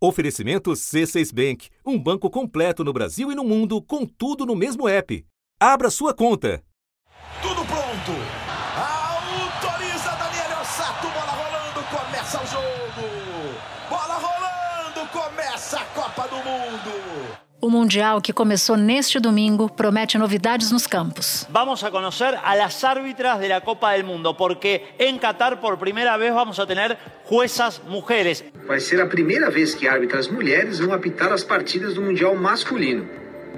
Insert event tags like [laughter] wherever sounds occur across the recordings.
Oferecimento C6 Bank, um banco completo no Brasil e no mundo, com tudo no mesmo app. Abra sua conta. Tudo pronto. Autoriza Daniel Ossato, bola rolando, começa o jogo. Bola rolando, começa a Copa do Mundo. O Mundial, que começou neste domingo, promete novidades nos campos. Vamos a conocer a las árbitras de la Copa del Mundo, porque en Qatar por primera vez vamos a tener juezas mujeres. Vai ser a primeira vez que árbitras mulheres vão apitar as partidas do Mundial masculino.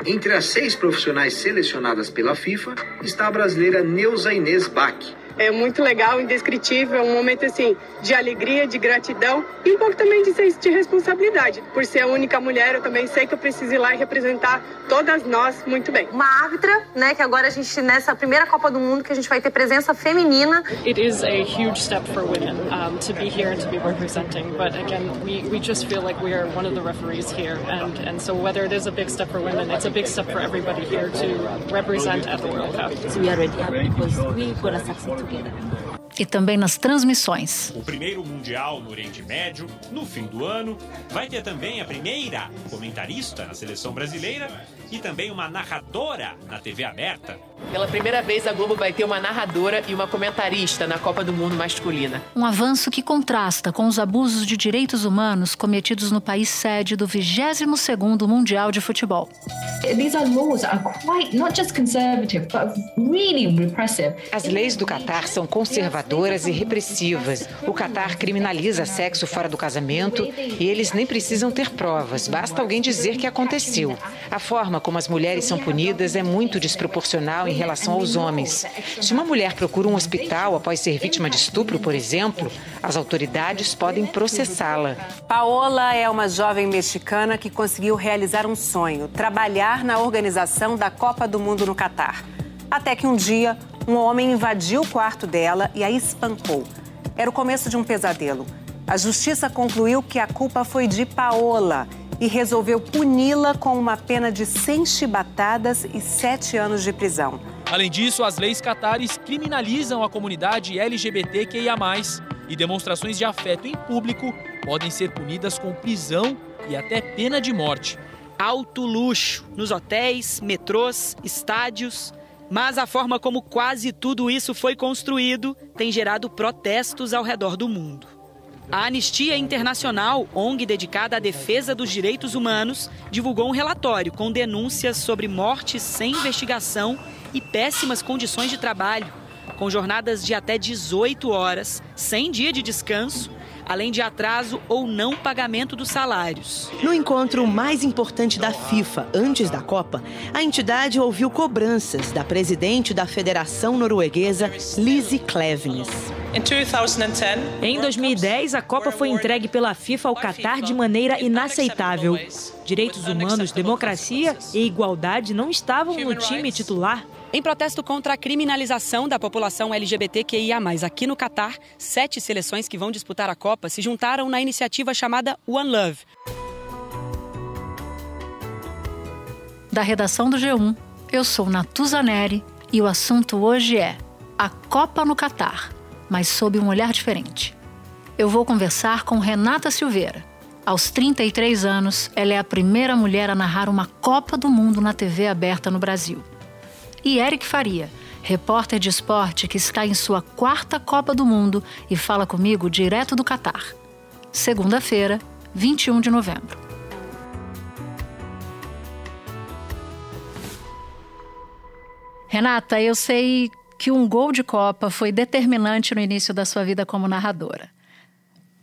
Entre as seis profissionais selecionadas pela FIFA está a brasileira Neuza Inês Bach. É muito legal, indescritível, um momento assim de alegria, de gratidão e um pouco também de, de responsabilidade. Por ser a única mulher, eu também sei que eu preciso ir lá e representar todas nós muito bem. Uma árbitra, né, que agora a gente nessa primeira Copa do Mundo que a gente vai ter presença feminina. It is a huge step for women um, to be here and to be representing, but again, we we just feel like we are one of the referees here and and so whether it is a big step for women, it's a big step for everybody here to represent at the World Cup. So we are ready because we gonna succeed gelir. E também nas transmissões. O primeiro Mundial no Oriente Médio, no fim do ano. Vai ter também a primeira comentarista na seleção brasileira e também uma narradora na TV aberta. Pela primeira vez, a Globo vai ter uma narradora e uma comentarista na Copa do Mundo masculina. Um avanço que contrasta com os abusos de direitos humanos cometidos no país sede do 22º Mundial de Futebol. These are laws that are quite not just conservative, but really repressive. As leis do Catar são conservadoras e repressivas. O Catar criminaliza sexo fora do casamento e eles nem precisam ter provas, basta alguém dizer que aconteceu. A forma como as mulheres são punidas é muito desproporcional em relação aos homens. Se uma mulher procura um hospital após ser vítima de estupro, por exemplo, as autoridades podem processá-la. Paola é uma jovem mexicana que conseguiu realizar um sonho: trabalhar na organização da Copa do Mundo no Catar. Até que um dia, um homem invadiu o quarto dela e a espancou. Era o começo de um pesadelo. A justiça concluiu que a culpa foi de Paola e resolveu puni-la com uma pena de 100 chibatadas e 7 anos de prisão. Além disso, as leis catares criminalizam a comunidade LGBTQIA+, e demonstrações de afeto em público podem ser punidas com prisão e até pena de morte. Alto luxo nos hotéis, metrôs, estádios. Mas a forma como quase tudo isso foi construído tem gerado protestos ao redor do mundo. A Anistia Internacional, ONG dedicada à defesa dos direitos humanos, divulgou um relatório com denúncias sobre mortes sem investigação e péssimas condições de trabalho, com jornadas de até 18 horas, sem dia de descanso, além de atraso ou não pagamento dos salários. No encontro mais importante da FIFA antes da Copa, a entidade ouviu cobranças da presidente da Federação Norueguesa, Lizzie Klevnes. Em 2010, a Copa foi entregue pela FIFA ao Catar de maneira inaceitável. Direitos humanos, democracia e igualdade não estavam no time titular. Em protesto contra a criminalização da população LGBTQIA+, aqui no Catar, sete seleções que vão disputar a Copa se juntaram na iniciativa chamada One Love. Da redação do G1, eu sou Natuza Neri e o assunto hoje é a Copa no Catar, mas sob um olhar diferente. Eu vou conversar com Renata Silveira. Aos 33 anos, ela é a primeira mulher a narrar uma Copa do Mundo na TV aberta no Brasil e Eric Faria, repórter de esporte que está em sua quarta Copa do Mundo e fala comigo direto do Catar. Segunda-feira, 21 de novembro. Renata, eu sei que um gol de Copa foi determinante no início da sua vida como narradora.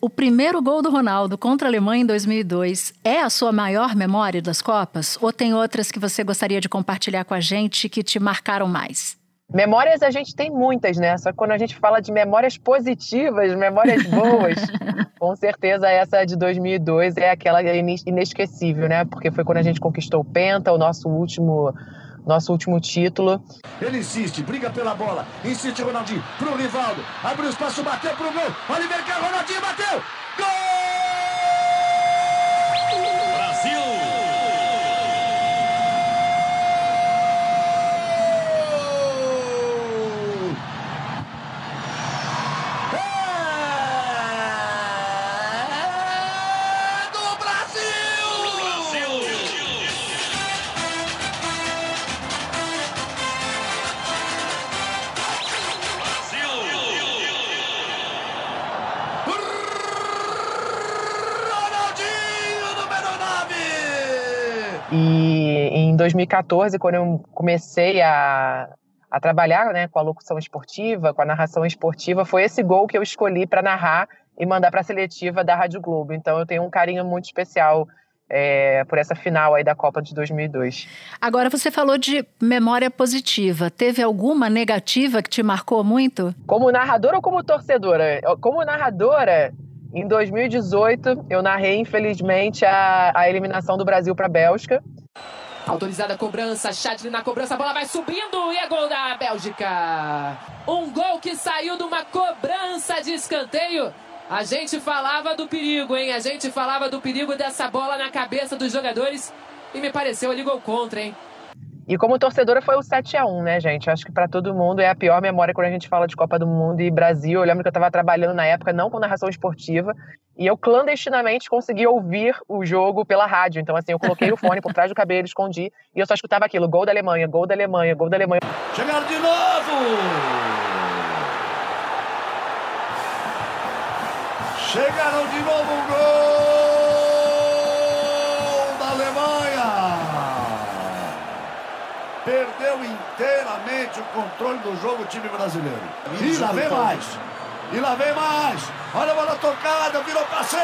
O primeiro gol do Ronaldo contra a Alemanha em 2002 é a sua maior memória das Copas? Ou tem outras que você gostaria de compartilhar com a gente que te marcaram mais? Memórias a gente tem muitas, né? Só que quando a gente fala de memórias positivas, memórias boas, [laughs] com certeza essa de 2002 é aquela inesquecível, né? Porque foi quando a gente conquistou o Penta, o nosso último nosso último título. Ele insiste, briga pela bola, insiste Ronaldinho pro Rivaldo, abriu espaço, bateu pro gol, Oliver Ronaldinho, bateu, gol! 2014, quando eu comecei a, a trabalhar né, com a locução esportiva, com a narração esportiva, foi esse gol que eu escolhi para narrar e mandar para a seletiva da Rádio Globo. Então eu tenho um carinho muito especial é, por essa final aí da Copa de 2002. Agora você falou de memória positiva. Teve alguma negativa que te marcou muito? Como narradora ou como torcedora? Como narradora, em 2018 eu narrei infelizmente a, a eliminação do Brasil para a Bélgica. Autorizada a cobrança, Chadley na cobrança, a bola vai subindo e é gol da Bélgica. Um gol que saiu de uma cobrança de escanteio a gente falava do perigo, hein? A gente falava do perigo dessa bola na cabeça dos jogadores e me pareceu ali gol contra, hein? E como torcedora foi o 7 a 1 né, gente? Acho que para todo mundo é a pior memória quando a gente fala de Copa do Mundo e Brasil. Eu lembro que eu estava trabalhando na época não com narração esportiva e eu clandestinamente consegui ouvir o jogo pela rádio. Então assim, eu coloquei o fone por trás do cabelo, escondi e eu só escutava aquilo: gol da Alemanha, gol da Alemanha, gol da Alemanha. Chegaram de novo! Chegaram de novo o gol Perdeu inteiramente o controle do jogo o time brasileiro. E lá vem mais. E lá vem mais. Olha a bola tocada, virou passeio.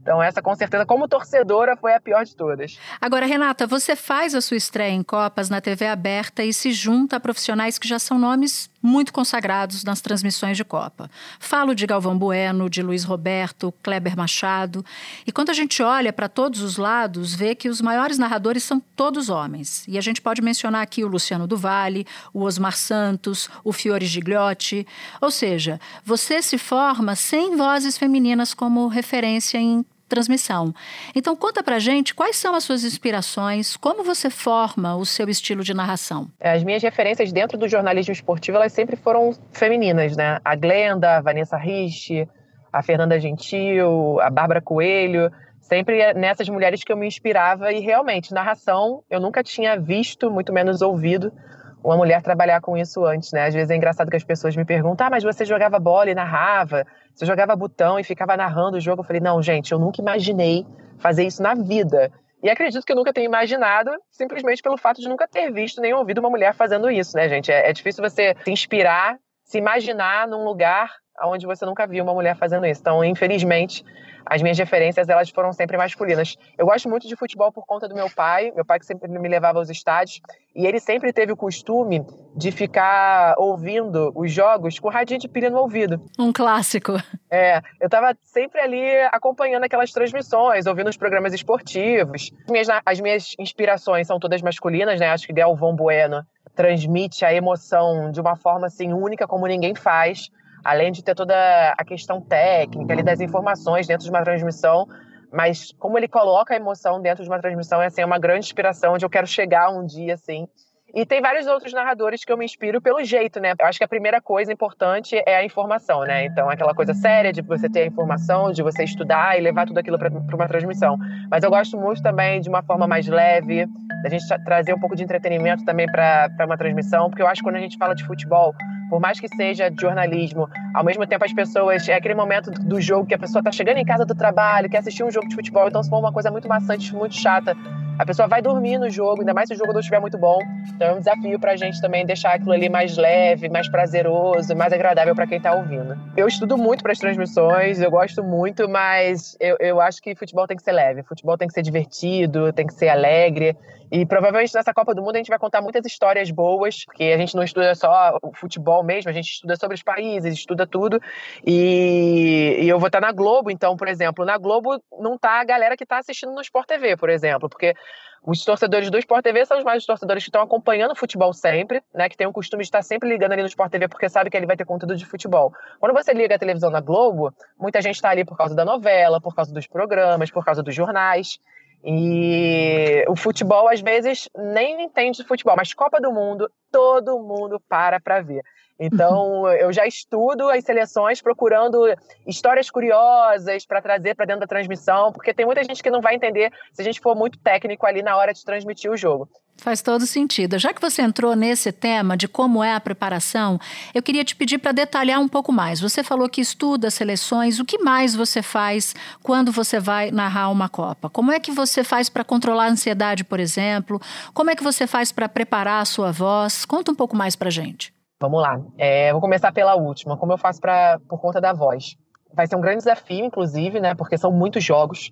Então, essa com certeza, como torcedora, foi a pior de todas. Agora, Renata, você faz a sua estreia em Copas na TV aberta e se junta a profissionais que já são nomes muito consagrados nas transmissões de Copa. Falo de Galvão Bueno, de Luiz Roberto, Kleber Machado. E quando a gente olha para todos os lados, vê que os maiores narradores são todos homens. E a gente pode mencionar aqui o Luciano Duvalli, o Osmar Santos, o Fiore Gigliotti. Ou seja, você se forma sem vozes femininas como referência em transmissão. Então conta pra gente quais são as suas inspirações, como você forma o seu estilo de narração. As minhas referências dentro do jornalismo esportivo, elas sempre foram femininas, né? A Glenda, a Vanessa Rich, a Fernanda Gentil, a Bárbara Coelho, sempre nessas mulheres que eu me inspirava e realmente narração eu nunca tinha visto, muito menos ouvido uma mulher trabalhar com isso antes, né? Às vezes é engraçado que as pessoas me perguntam: ah, mas você jogava bola e narrava? Você jogava botão e ficava narrando o jogo? Eu falei: não, gente, eu nunca imaginei fazer isso na vida. E acredito que eu nunca tenha imaginado, simplesmente pelo fato de nunca ter visto nem ouvido uma mulher fazendo isso, né, gente? É, é difícil você se inspirar, se imaginar num lugar onde você nunca viu uma mulher fazendo isso. Então, infelizmente, as minhas referências elas foram sempre masculinas. Eu gosto muito de futebol por conta do meu pai, meu pai que sempre me levava aos estádios, e ele sempre teve o costume de ficar ouvindo os jogos com radinho de pilha no ouvido. Um clássico. É, eu estava sempre ali acompanhando aquelas transmissões, ouvindo os programas esportivos. As minhas, as minhas inspirações são todas masculinas, né? Acho que Galvão Bueno transmite a emoção de uma forma assim única como ninguém faz além de ter toda a questão técnica ali das informações dentro de uma transmissão, mas como ele coloca a emoção dentro de uma transmissão é assim, uma grande inspiração onde eu quero chegar um dia assim. E tem vários outros narradores que eu me inspiro pelo jeito, né? Eu acho que a primeira coisa importante é a informação, né? Então, aquela coisa séria de você ter a informação, de você estudar e levar tudo aquilo para uma transmissão. Mas eu gosto muito também de uma forma mais leve, da gente trazer um pouco de entretenimento também para uma transmissão, porque eu acho que quando a gente fala de futebol, por mais que seja jornalismo, ao mesmo tempo as pessoas, é aquele momento do jogo que a pessoa está chegando em casa do trabalho, quer assistir um jogo de futebol, então se for uma coisa muito maçante, muito chata, a pessoa vai dormir no jogo, ainda mais se o jogo não estiver muito bom. Então é um desafio para a gente também deixar aquilo ali mais leve, mais prazeroso, mais agradável para quem está ouvindo. Eu estudo muito para as transmissões, eu gosto muito, mas eu, eu acho que futebol tem que ser leve, futebol tem que ser divertido, tem que ser alegre. E provavelmente nessa Copa do Mundo a gente vai contar muitas histórias boas, porque a gente não estuda só o futebol mesmo, a gente estuda sobre os países, estuda tudo. E, e eu vou estar na Globo, então, por exemplo, na Globo não tá a galera que está assistindo no Sport TV, por exemplo, porque os torcedores do Sport TV são os mais torcedores que estão acompanhando o futebol sempre, né? Que tem o costume de estar sempre ligando ali no Sport TV porque sabe que ele vai ter conteúdo de futebol. Quando você liga a televisão na Globo, muita gente está ali por causa da novela, por causa dos programas, por causa dos jornais. E o futebol, às vezes, nem entende de futebol, mas Copa do Mundo, todo mundo para para ver. Então, eu já estudo as seleções procurando histórias curiosas para trazer para dentro da transmissão, porque tem muita gente que não vai entender se a gente for muito técnico ali na hora de transmitir o jogo. Faz todo sentido. Já que você entrou nesse tema de como é a preparação, eu queria te pedir para detalhar um pouco mais. Você falou que estuda seleções. O que mais você faz quando você vai narrar uma Copa? Como é que você faz para controlar a ansiedade, por exemplo? Como é que você faz para preparar a sua voz? Conta um pouco mais para gente. Vamos lá. É, vou começar pela última. Como eu faço pra, por conta da voz? Vai ser um grande desafio, inclusive, né? Porque são muitos jogos.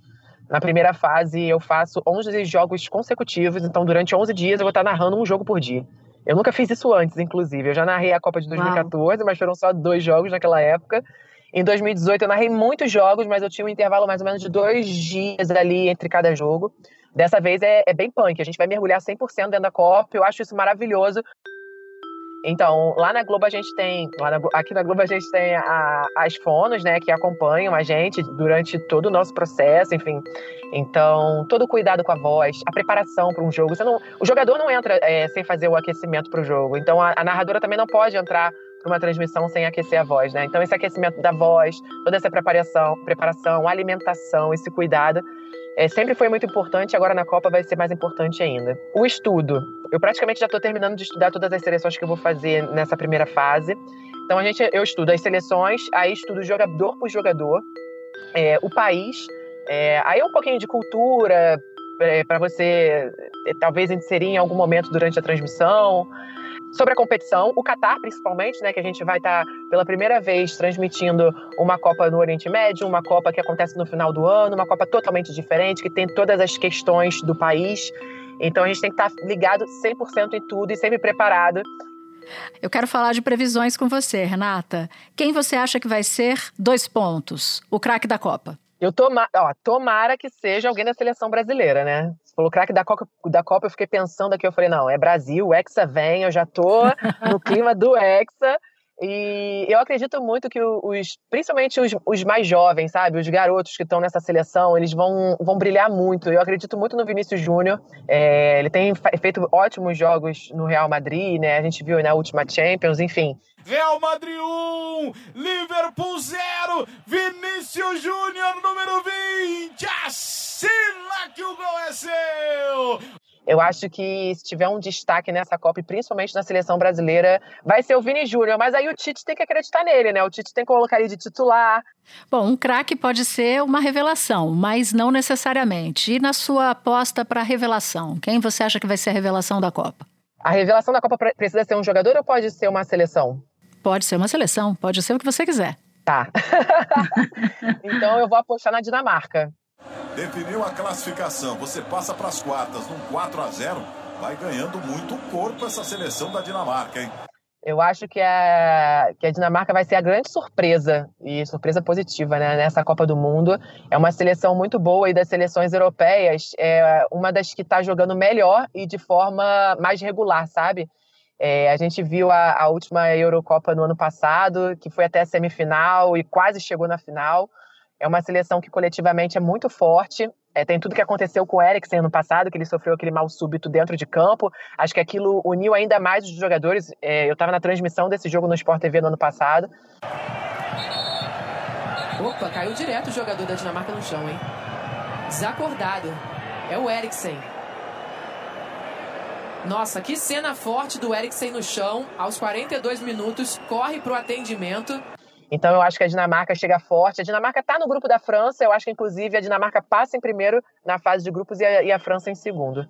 Na primeira fase, eu faço 11 jogos consecutivos. Então, durante 11 dias, eu vou estar narrando um jogo por dia. Eu nunca fiz isso antes, inclusive. Eu já narrei a Copa de 2014, Uau. mas foram só dois jogos naquela época. Em 2018, eu narrei muitos jogos, mas eu tinha um intervalo mais ou menos de dois dias ali entre cada jogo. Dessa vez é, é bem punk. A gente vai mergulhar 100% dentro da Copa. Eu acho isso maravilhoso. Então, lá na Globo a gente tem, na, aqui na Globo a gente tem a, as fonos, né, que acompanham a gente durante todo o nosso processo, enfim. Então, todo o cuidado com a voz, a preparação para um jogo. Não, o jogador não entra é, sem fazer o aquecimento para o jogo. Então, a, a narradora também não pode entrar para uma transmissão sem aquecer a voz, né? Então, esse aquecimento da voz, toda essa preparação, preparação, alimentação, esse cuidado é, sempre foi muito importante, agora na Copa vai ser mais importante ainda. O estudo. Eu praticamente já estou terminando de estudar todas as seleções que eu vou fazer nessa primeira fase. Então a gente, eu estudo as seleções, aí estudo jogador por jogador, é, o país, é, aí um pouquinho de cultura é, para você é, talvez inserir em algum momento durante a transmissão. Sobre a competição, o Qatar principalmente, né, que a gente vai estar tá, pela primeira vez transmitindo uma Copa no Oriente Médio, uma Copa que acontece no final do ano, uma Copa totalmente diferente, que tem todas as questões do país. Então a gente tem que estar tá ligado 100% em tudo e sempre preparado. Eu quero falar de previsões com você, Renata. Quem você acha que vai ser, dois pontos, o craque da Copa? Eu toma, ó, tomara que seja alguém da seleção brasileira, né? falou craque da Copa, da Copa, eu fiquei pensando aqui, eu falei, não, é Brasil, o Hexa vem, eu já tô no clima do Hexa. E eu acredito muito que os, principalmente os, os mais jovens, sabe, os garotos que estão nessa seleção, eles vão, vão brilhar muito. Eu acredito muito no Vinícius Júnior. É, ele tem feito ótimos jogos no Real Madrid, né? A gente viu na última Champions, enfim. Real Madrid 1, Liverpool 0, Vinícius Júnior número 20, assina que o gol é seu! Eu acho que se tiver um destaque nessa Copa, e principalmente na seleção brasileira, vai ser o Vini Júnior. Mas aí o Tite tem que acreditar nele, né? O Tite tem que colocar ele de titular. Bom, um craque pode ser uma revelação, mas não necessariamente. E na sua aposta para revelação, quem você acha que vai ser a revelação da Copa? A revelação da Copa precisa ser um jogador ou pode ser uma seleção? Pode ser uma seleção, pode ser o que você quiser. Tá. [laughs] então eu vou apostar na Dinamarca. Definiu a classificação, você passa para as quartas num 4 a 0 vai ganhando muito corpo essa seleção da Dinamarca, hein? Eu acho que a, que a Dinamarca vai ser a grande surpresa, e surpresa positiva, né, nessa Copa do Mundo. É uma seleção muito boa e das seleções europeias, é uma das que está jogando melhor e de forma mais regular, sabe? É, a gente viu a, a, última Eurocopa no ano passado, que foi até a semifinal e quase chegou na final. É uma seleção que coletivamente é muito forte. É, tem tudo que aconteceu com o Eriksen ano passado, que ele sofreu aquele mal súbito dentro de campo. Acho que aquilo uniu ainda mais os jogadores. É, eu estava na transmissão desse jogo no Sport TV no ano passado. Opa, caiu direto o jogador da Dinamarca no chão, hein? Desacordado. É o Eriksen. Nossa, que cena forte do Eriksen no chão. Aos 42 minutos, corre para o atendimento. Então eu acho que a Dinamarca chega forte. A Dinamarca está no grupo da França. Eu acho que, inclusive, a Dinamarca passa em primeiro na fase de grupos e a, e a França em segundo.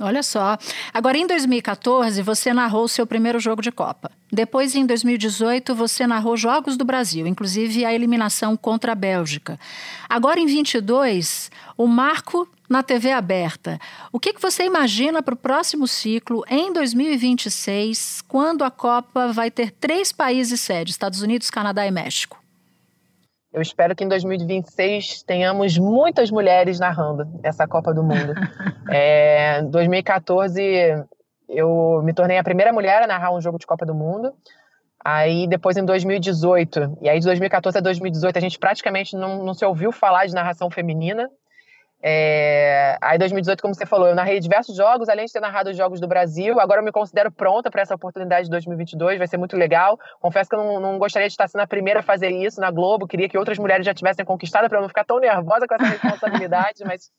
Olha só. Agora, em 2014, você narrou o seu primeiro jogo de Copa. Depois, em 2018, você narrou Jogos do Brasil, inclusive a eliminação contra a Bélgica. Agora, em 22, o marco na TV aberta. O que, que você imagina para o próximo ciclo, em 2026, quando a Copa vai ter três países sede, Estados Unidos, Canadá e México? Eu espero que em 2026 tenhamos muitas mulheres narrando essa Copa do Mundo. [laughs] é, em 2014, eu me tornei a primeira mulher a narrar um jogo de Copa do Mundo. Aí depois em 2018, e aí de 2014 a 2018 a gente praticamente não, não se ouviu falar de narração feminina. É... Aí, 2018, como você falou, eu narrei diversos jogos, além de ter narrado os jogos do Brasil. Agora eu me considero pronta para essa oportunidade de 2022, vai ser muito legal. Confesso que eu não, não, gostaria de estar sendo a primeira a fazer isso na Globo, queria que outras mulheres já tivessem conquistado para eu não ficar tão nervosa com essa responsabilidade, [laughs] mas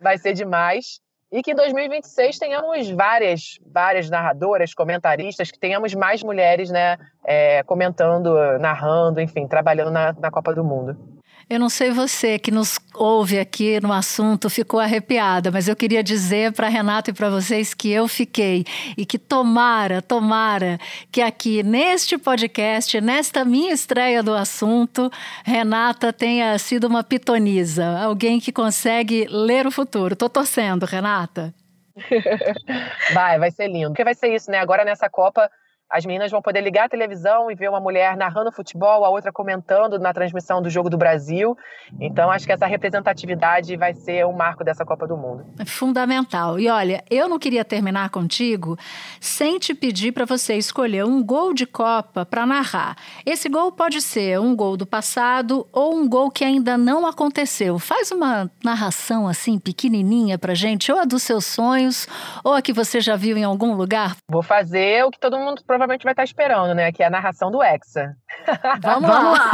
vai ser demais. E que em 2026 tenhamos várias, várias narradoras, comentaristas, que tenhamos mais mulheres né, é, comentando, narrando, enfim, trabalhando na, na Copa do Mundo. Eu não sei você que nos ouve aqui no assunto ficou arrepiada, mas eu queria dizer para Renata e para vocês que eu fiquei e que tomara, tomara que aqui neste podcast, nesta minha estreia do assunto, Renata tenha sido uma pitonisa, alguém que consegue ler o futuro. Tô torcendo, Renata. [laughs] vai, vai ser lindo. Porque vai ser isso, né? Agora nessa Copa as meninas vão poder ligar a televisão e ver uma mulher narrando futebol, a outra comentando na transmissão do Jogo do Brasil. Então, acho que essa representatividade vai ser o marco dessa Copa do Mundo. É fundamental. E olha, eu não queria terminar contigo sem te pedir para você escolher um gol de Copa para narrar. Esse gol pode ser um gol do passado ou um gol que ainda não aconteceu. Faz uma narração assim pequenininha para gente, ou a dos seus sonhos, ou a que você já viu em algum lugar. Vou fazer o que todo mundo provavelmente provavelmente vai estar esperando, né? Que é a narração do Hexa. Vamos, Vamos lá.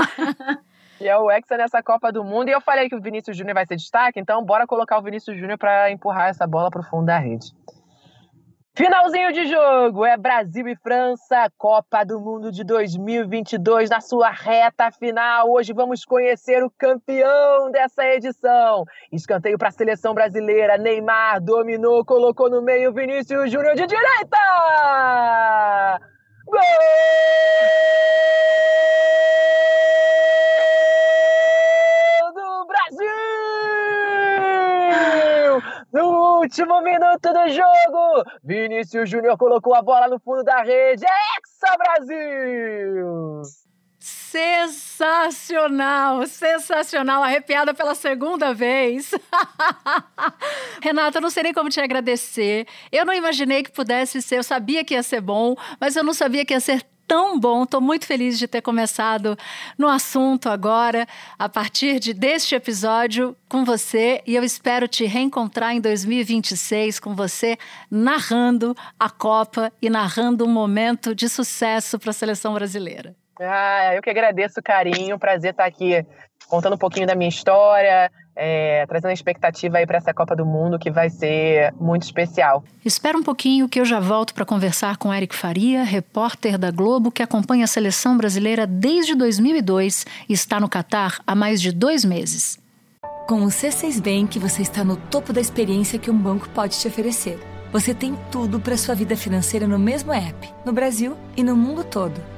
Que [laughs] é o Hexa nessa Copa do Mundo. E eu falei que o Vinícius Júnior vai ser destaque, então bora colocar o Vinícius Júnior para empurrar essa bola para o fundo da rede. Finalzinho de jogo é Brasil e França, Copa do Mundo de 2022 na sua reta final. Hoje vamos conhecer o campeão dessa edição. Escanteio para a seleção brasileira. Neymar dominou, colocou no meio Vinícius Júnior de direita. Gol! do Brasil! No último minuto do jogo, Vinícius Júnior colocou a bola no fundo da rede. É Hexa Brasil! Sensacional, sensacional, arrepiada pela segunda vez. [laughs] Renata, eu não sei nem como te agradecer. Eu não imaginei que pudesse ser, eu sabia que ia ser bom, mas eu não sabia que ia ser tão bom. Estou muito feliz de ter começado no assunto agora, a partir de deste episódio com você. E eu espero te reencontrar em 2026 com você narrando a Copa e narrando um momento de sucesso para a seleção brasileira. Ah, eu que agradeço o carinho, prazer estar aqui contando um pouquinho da minha história, é, trazendo a expectativa aí para essa Copa do Mundo que vai ser muito especial. Espera um pouquinho que eu já volto para conversar com Eric Faria, repórter da Globo que acompanha a seleção brasileira desde 2002 e está no Catar há mais de dois meses. Com o C6 Bank, você está no topo da experiência que um banco pode te oferecer. Você tem tudo para sua vida financeira no mesmo app, no Brasil e no mundo todo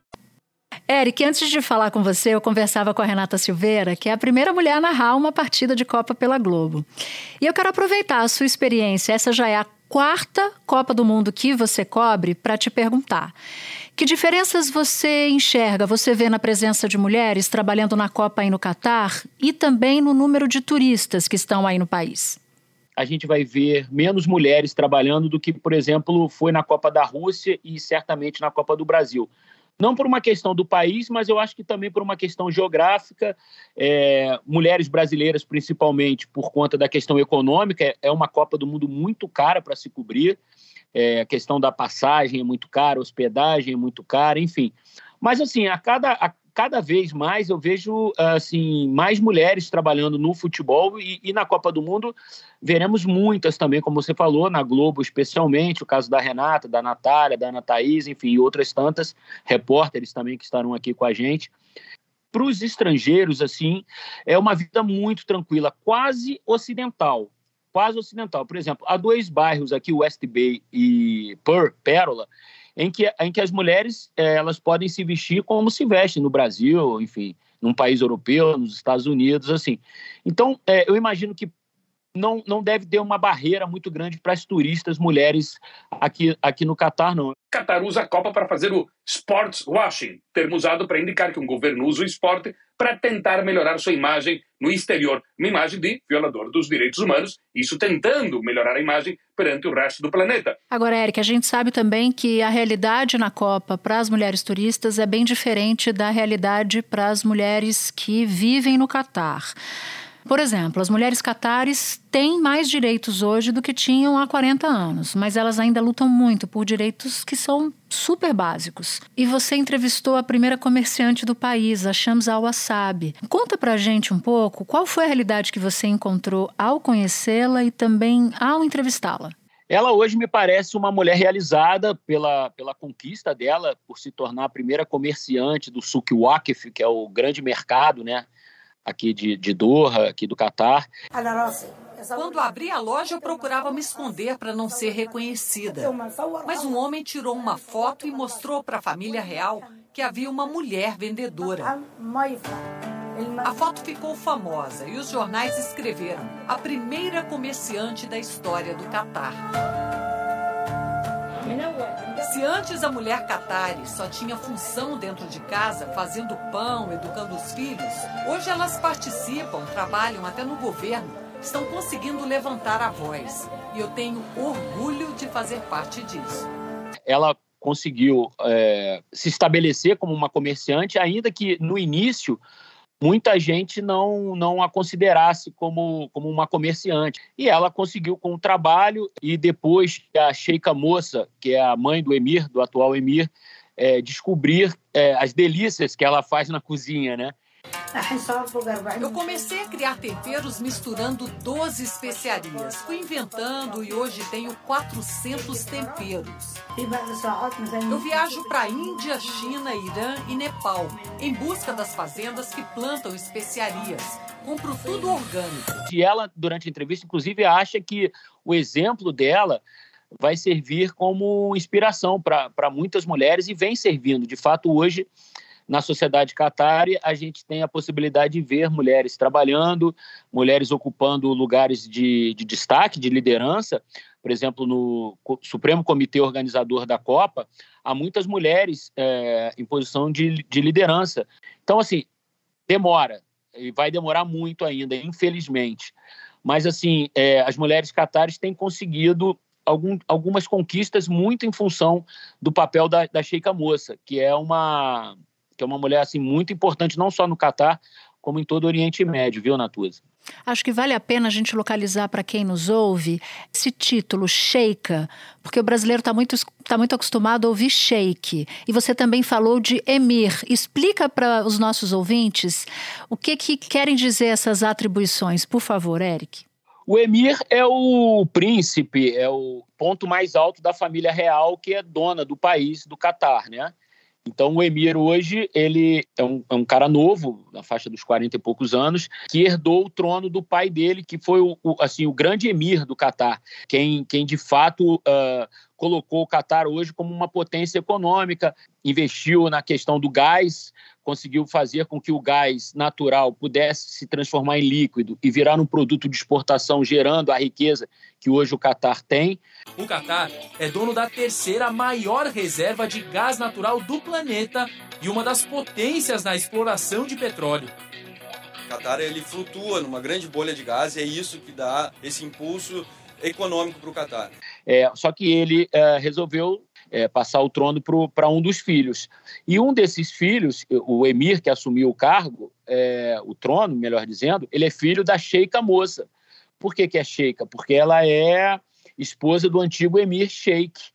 Eric, antes de falar com você, eu conversava com a Renata Silveira, que é a primeira mulher a narrar uma partida de Copa pela Globo. E eu quero aproveitar a sua experiência, essa já é a quarta Copa do Mundo que você cobre, para te perguntar. Que diferenças você enxerga, você vê na presença de mulheres trabalhando na Copa aí no Catar e também no número de turistas que estão aí no país? A gente vai ver menos mulheres trabalhando do que, por exemplo, foi na Copa da Rússia e certamente na Copa do Brasil não por uma questão do país, mas eu acho que também por uma questão geográfica. É, mulheres brasileiras, principalmente por conta da questão econômica, é uma Copa do Mundo muito cara para se cobrir. É, a questão da passagem é muito cara, hospedagem é muito cara, enfim. Mas, assim, a cada, a cada vez mais eu vejo assim mais mulheres trabalhando no futebol e, e, na Copa do Mundo veremos muitas também, como você falou, na Globo especialmente, o caso da Renata, da Natália, da Ana Thaís, enfim, outras tantas repórteres também que estarão aqui com a gente. Para os estrangeiros, assim, é uma vida muito tranquila, quase ocidental, quase ocidental. Por exemplo, há dois bairros aqui, West Bay e Pérola, em que, em que as mulheres é, elas podem se vestir como se vestem no Brasil, enfim, num país europeu, nos Estados Unidos, assim. Então, é, eu imagino que não, não deve ter uma barreira muito grande para as turistas mulheres aqui, aqui no Catar, não. Qatar usa a Copa para fazer o sports washing, termo usado para indicar que um governo usa o esporte para tentar melhorar sua imagem no exterior, uma imagem de violador dos direitos humanos, isso tentando melhorar a imagem perante o resto do planeta. Agora, Eric, a gente sabe também que a realidade na Copa para as mulheres turistas é bem diferente da realidade para as mulheres que vivem no Catar. Por exemplo, as mulheres catares têm mais direitos hoje do que tinham há 40 anos, mas elas ainda lutam muito por direitos que são super básicos. E você entrevistou a primeira comerciante do país, a Shams Al-Wasabi. Conta pra gente um pouco qual foi a realidade que você encontrou ao conhecê-la e também ao entrevistá-la. Ela hoje me parece uma mulher realizada pela, pela conquista dela por se tornar a primeira comerciante do Souk Waqf, que é o grande mercado, né? Aqui de, de Doha, aqui do Catar. Quando abri a loja, eu procurava me esconder para não ser reconhecida. Mas um homem tirou uma foto e mostrou para a família real que havia uma mulher vendedora. A foto ficou famosa e os jornais escreveram: a primeira comerciante da história do Catar. Se antes a mulher catari só tinha função dentro de casa, fazendo pão, educando os filhos, hoje elas participam, trabalham até no governo, estão conseguindo levantar a voz. E eu tenho orgulho de fazer parte disso. Ela conseguiu é, se estabelecer como uma comerciante, ainda que no início muita gente não, não a considerasse como, como uma comerciante. E ela conseguiu com o trabalho, e depois a Sheikha Moça, que é a mãe do Emir, do atual Emir, é, descobrir é, as delícias que ela faz na cozinha, né? Eu comecei a criar temperos misturando 12 especiarias. Fui inventando e hoje tenho 400 temperos. Eu viajo para Índia, China, Irã e Nepal em busca das fazendas que plantam especiarias. Compro tudo orgânico. E ela, durante a entrevista, inclusive, acha que o exemplo dela vai servir como inspiração para muitas mulheres e vem servindo. De fato, hoje na sociedade catari, a gente tem a possibilidade de ver mulheres trabalhando, mulheres ocupando lugares de, de destaque, de liderança. Por exemplo, no Supremo Comitê Organizador da Copa, há muitas mulheres é, em posição de, de liderança. Então, assim, demora, e vai demorar muito ainda, infelizmente. Mas, assim, é, as mulheres catares têm conseguido algum, algumas conquistas muito em função do papel da, da Sheikha Moça, que é uma que é uma mulher assim muito importante não só no Catar, como em todo o Oriente Médio, viu, Natuza? Acho que vale a pena a gente localizar para quem nos ouve esse título, Sheikha, porque o brasileiro está muito, tá muito acostumado a ouvir Sheik. E você também falou de Emir. Explica para os nossos ouvintes o que, que querem dizer essas atribuições, por favor, Eric. O Emir é o príncipe, é o ponto mais alto da família real que é dona do país, do Catar, né? Então, o Emir hoje, ele é um, é um, cara novo, na faixa dos 40 e poucos anos, que herdou o trono do pai dele, que foi o, o assim, o grande Emir do Catar, quem, quem de fato uh, colocou o Catar hoje como uma potência econômica, investiu na questão do gás, conseguiu fazer com que o gás natural pudesse se transformar em líquido e virar um produto de exportação, gerando a riqueza que hoje o Catar tem. O Catar é dono da terceira maior reserva de gás natural do planeta e uma das potências na exploração de petróleo. O Catar ele flutua numa grande bolha de gás e é isso que dá esse impulso econômico para o Catar. É, só que ele é, resolveu é, passar o trono para um dos filhos. E um desses filhos, o emir que assumiu o cargo, é, o trono, melhor dizendo, ele é filho da Sheikha Moça. Por que, que é Sheikha? Porque ela é esposa do antigo emir Sheikh.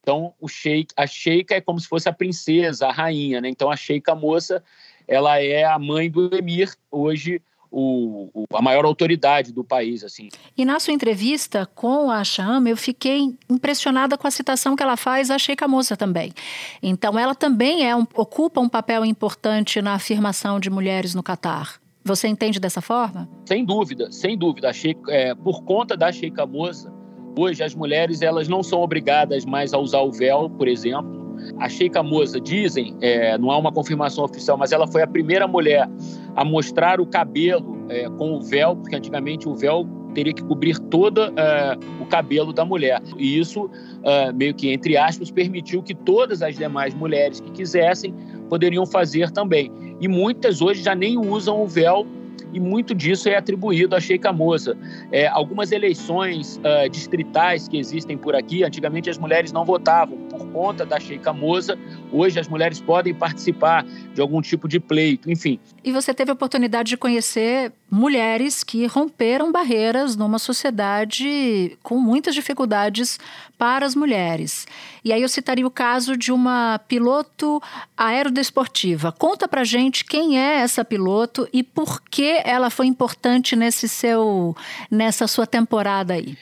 Então, o sheik, a Sheikha é como se fosse a princesa, a rainha. Né? Então, a Sheikha Moça ela é a mãe do emir, hoje o, o, a maior autoridade do país. assim. E na sua entrevista com a Chama, eu fiquei impressionada com a citação que ela faz à Sheikha Moça também. Então, ela também é um, ocupa um papel importante na afirmação de mulheres no Catar. Você entende dessa forma? Sem dúvida, sem dúvida. Sheikha, é, por conta da Sheikha Moça, hoje as mulheres elas não são obrigadas mais a usar o véu, por exemplo. A Sheikha Moça, dizem, é, não há uma confirmação oficial, mas ela foi a primeira mulher a mostrar o cabelo é, com o véu, porque antigamente o véu teria que cobrir todo uh, o cabelo da mulher. E isso, uh, meio que entre aspas, permitiu que todas as demais mulheres que quisessem poderiam fazer também. E muitas hoje já nem usam o véu e muito disso é atribuído a Sheikha Moza. É, algumas eleições uh, distritais que existem por aqui, antigamente as mulheres não votavam por conta da Sheikha Moza, hoje as mulheres podem participar de algum tipo de pleito, enfim. E você teve a oportunidade de conhecer mulheres que romperam barreiras numa sociedade com muitas dificuldades para as mulheres. E aí eu citaria o caso de uma piloto aerodesportiva. Conta pra gente quem é essa piloto e por que ela foi importante nesse seu nessa sua temporada aí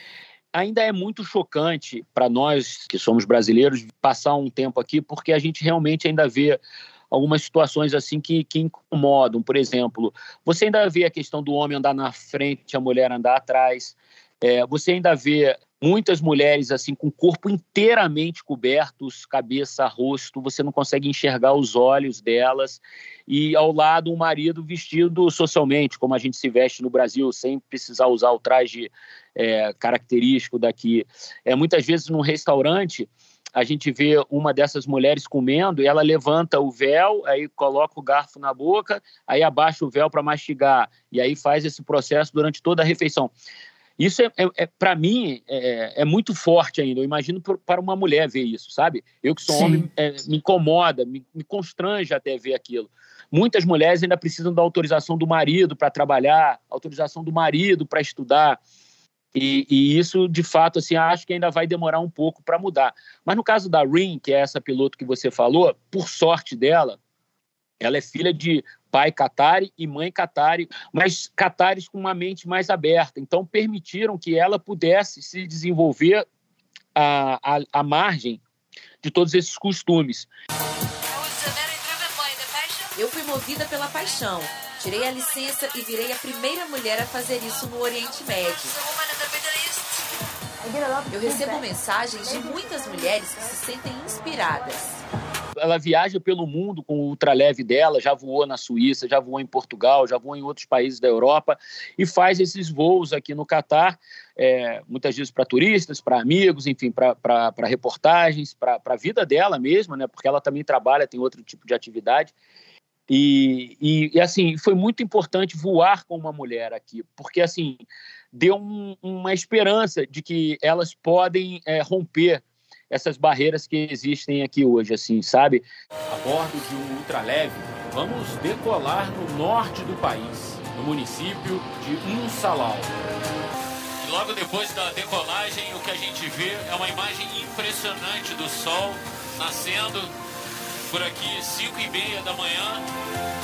ainda é muito chocante para nós que somos brasileiros passar um tempo aqui, porque a gente realmente ainda vê algumas situações assim que, que incomodam. Por exemplo, você ainda vê a questão do homem andar na frente, a mulher andar atrás. É, você ainda vê muitas mulheres assim com o corpo inteiramente cobertos, cabeça, rosto, você não consegue enxergar os olhos delas e ao lado um marido vestido socialmente, como a gente se veste no Brasil, sem precisar usar o traje é, característico daqui. É muitas vezes num restaurante a gente vê uma dessas mulheres comendo e ela levanta o véu, aí coloca o garfo na boca, aí abaixa o véu para mastigar e aí faz esse processo durante toda a refeição. Isso, é, é, é para mim, é, é, muito forte ainda. Eu imagino para uma mulher ver isso, sabe? Eu que sou Sim. homem, é, me incomoda, me, me constrange até ver aquilo. Muitas mulheres ainda precisam da autorização do marido para trabalhar, autorização do marido para estudar. E, e, isso, de fato, assim, acho que ainda vai demorar um pouco para mudar. Mas no caso da Rin, que é essa piloto que você falou, por sorte dela, ela é filha de pai Qatari e mãe Qatari, mas Qataris com uma mente mais aberta. Então, permitiram que ela pudesse se desenvolver à, à, à margem de todos esses costumes. Eu fui movida pela paixão. Tirei a licença e virei a primeira mulher a fazer isso no Oriente Médio. Eu recebo mensagens de muitas mulheres que se sentem inspiradas ela viaja pelo mundo com o ultraleve dela, já voou na Suíça, já voou em Portugal, já voou em outros países da Europa e faz esses voos aqui no Catar, é, muitas vezes para turistas, para amigos, enfim, para reportagens, para a vida dela mesma, né? Porque ela também trabalha, tem outro tipo de atividade. E, e, e, assim, foi muito importante voar com uma mulher aqui, porque assim deu um, uma esperança de que elas podem é, romper essas barreiras que existem aqui hoje, assim, sabe? A bordo de um ultraleve, vamos decolar no norte do país, no município de Unsalau. E logo depois da decolagem, o que a gente vê é uma imagem impressionante do sol nascendo por aqui, 5 e meia da manhã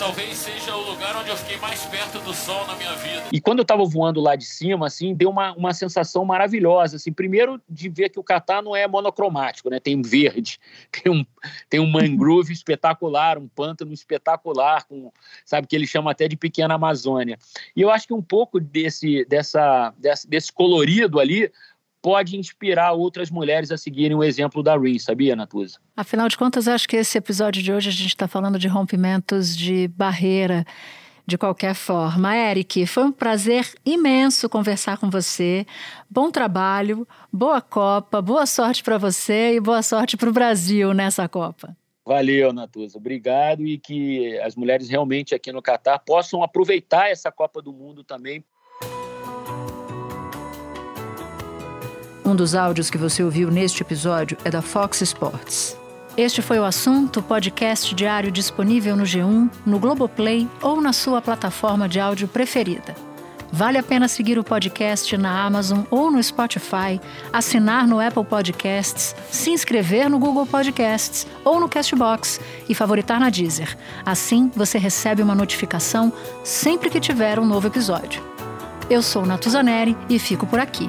talvez seja o lugar onde eu fiquei mais perto do sol na minha vida. E quando eu estava voando lá de cima, assim, deu uma, uma sensação maravilhosa, assim, primeiro de ver que o Catar não é monocromático, né? Tem verde, [laughs] tem um, tem um mangrove espetacular, um pântano espetacular, com, sabe, que ele chama até de pequena Amazônia. E eu acho que um pouco desse, dessa, desse, desse colorido ali pode inspirar outras mulheres a seguirem o exemplo da Rin, sabia, Natuza? Afinal de contas, acho que esse episódio de hoje a gente está falando de rompimentos de barreira de qualquer forma. Eric, foi um prazer imenso conversar com você. Bom trabalho, boa Copa, boa sorte para você e boa sorte para o Brasil nessa Copa. Valeu, Natuza. Obrigado e que as mulheres realmente aqui no Catar possam aproveitar essa Copa do Mundo também Um dos áudios que você ouviu neste episódio é da Fox Sports. Este foi o assunto, podcast diário disponível no G1, no Globoplay ou na sua plataforma de áudio preferida. Vale a pena seguir o podcast na Amazon ou no Spotify, assinar no Apple Podcasts, se inscrever no Google Podcasts ou no Castbox e favoritar na Deezer. Assim, você recebe uma notificação sempre que tiver um novo episódio. Eu sou Natuzaneri e fico por aqui.